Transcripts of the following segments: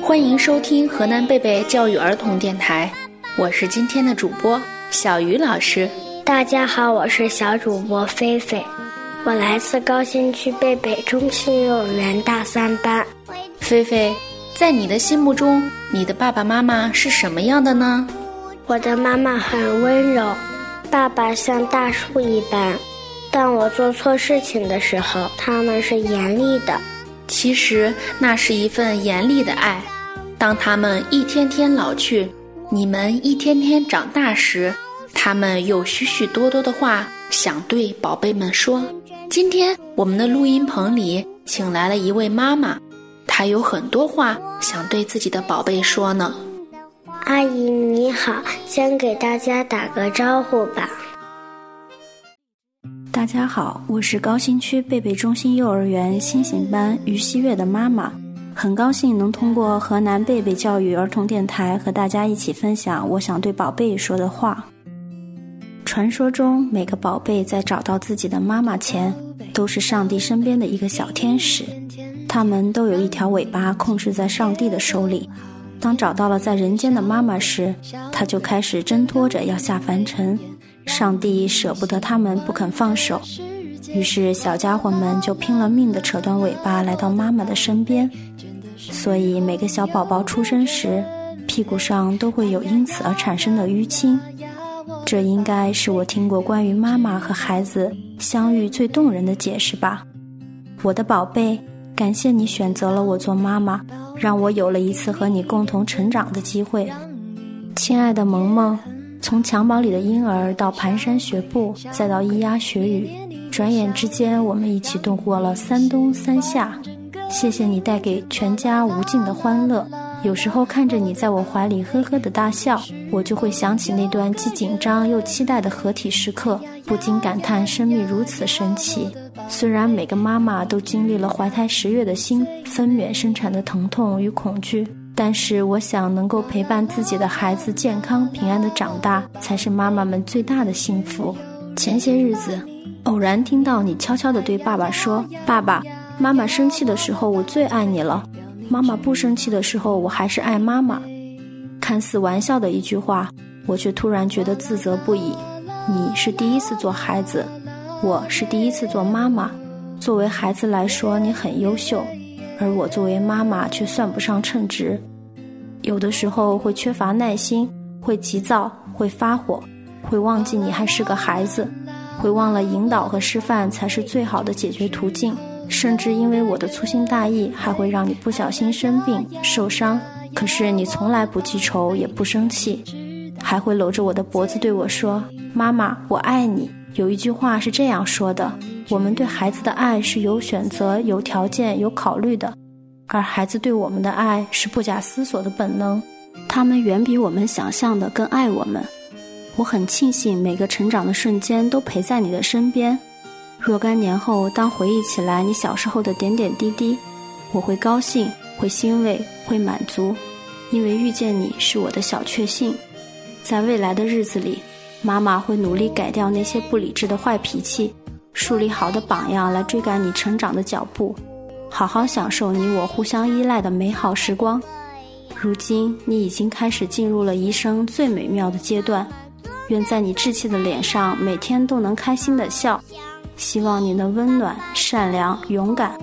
欢迎收听河南贝贝教育儿童电台，我是今天的主播小鱼老师。大家好，我是小主播菲菲，我来自高新区贝贝中心幼儿园大三班。菲菲，在你的心目中，你的爸爸妈妈是什么样的呢？我的妈妈很温柔，爸爸像大树一般。当我做错事情的时候，他们是严厉的。其实那是一份严厉的爱。当他们一天天老去，你们一天天长大时，他们有许许多多的话想对宝贝们说。今天我们的录音棚里请来了一位妈妈，她有很多话想对自己的宝贝说呢。阿姨你好，先给大家打个招呼吧。大家好，我是高新区贝贝中心幼儿园星星班于希月的妈妈。很高兴能通过河南贝贝教育儿童电台和大家一起分享我想对宝贝说的话。传说中，每个宝贝在找到自己的妈妈前，都是上帝身边的一个小天使，他们都有一条尾巴控制在上帝的手里。当找到了在人间的妈妈时，他就开始挣脱着要下凡尘，上帝舍不得他们不肯放手，于是小家伙们就拼了命地扯断尾巴来到妈妈的身边。所以，每个小宝宝出生时，屁股上都会有因此而产生的淤青。这应该是我听过关于妈妈和孩子相遇最动人的解释吧。我的宝贝，感谢你选择了我做妈妈，让我有了一次和你共同成长的机会。亲爱的萌萌，从襁褓里的婴儿到蹒跚学步，再到咿呀学语，转眼之间，我们一起度过了三冬三夏。谢谢你带给全家无尽的欢乐。有时候看着你在我怀里呵呵的大笑，我就会想起那段既紧张又期待的合体时刻，不禁感叹生命如此神奇。虽然每个妈妈都经历了怀胎十月的心分娩生产的疼痛与恐惧，但是我想能够陪伴自己的孩子健康平安的长大，才是妈妈们最大的幸福。前些日子，偶然听到你悄悄地对爸爸说：“爸爸。”妈妈生气的时候，我最爱你了；妈妈不生气的时候，我还是爱妈妈。看似玩笑的一句话，我却突然觉得自责不已。你是第一次做孩子，我是第一次做妈妈。作为孩子来说，你很优秀，而我作为妈妈却算不上称职。有的时候会缺乏耐心，会急躁，会发火，会忘记你还是个孩子，会忘了引导和示范才是最好的解决途径。甚至因为我的粗心大意，还会让你不小心生病受伤。可是你从来不记仇，也不生气，还会搂着我的脖子对我说：“妈妈，我爱你。”有一句话是这样说的：“我们对孩子的爱是有选择、有条件、有考虑的，而孩子对我们的爱是不假思索的本能。他们远比我们想象的更爱我们。我很庆幸每个成长的瞬间都陪在你的身边。”若干年后，当回忆起来你小时候的点点滴滴，我会高兴，会欣慰，会满足，因为遇见你是我的小确幸。在未来的日子里，妈妈会努力改掉那些不理智的坏脾气，树立好的榜样来追赶你成长的脚步，好好享受你我互相依赖的美好时光。如今，你已经开始进入了一生最美妙的阶段，愿在你稚气的脸上每天都能开心的笑。希望你能温暖、善良、勇敢，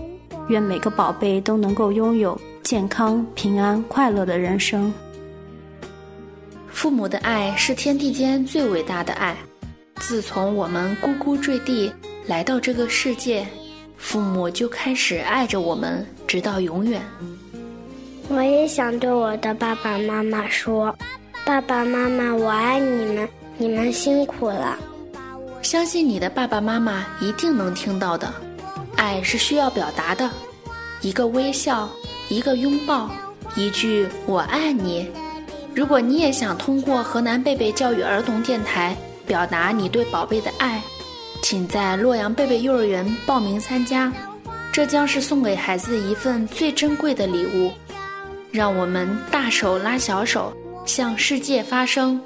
愿每个宝贝都能够拥有健康、平安、快乐的人生。父母的爱是天地间最伟大的爱。自从我们呱呱坠地来到这个世界，父母就开始爱着我们，直到永远。我也想对我的爸爸妈妈说：“爸爸妈妈，我爱你们，你们辛苦了。”相信你的爸爸妈妈一定能听到的，爱是需要表达的，一个微笑，一个拥抱，一句“我爱你”。如果你也想通过河南贝贝教育儿童电台表达你对宝贝的爱，请在洛阳贝贝幼儿园报名参加，这将是送给孩子一份最珍贵的礼物。让我们大手拉小手，向世界发声。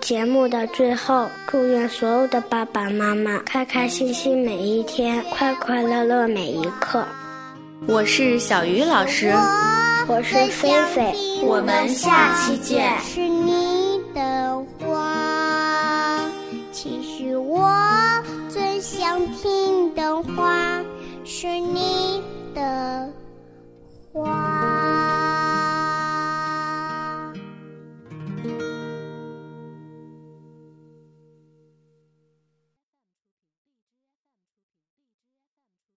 节目的最后，祝愿所有的爸爸妈妈开开心心每一天，快快乐乐每一刻。我是小鱼老师，我是菲菲，我们下期见。是你听的话是你。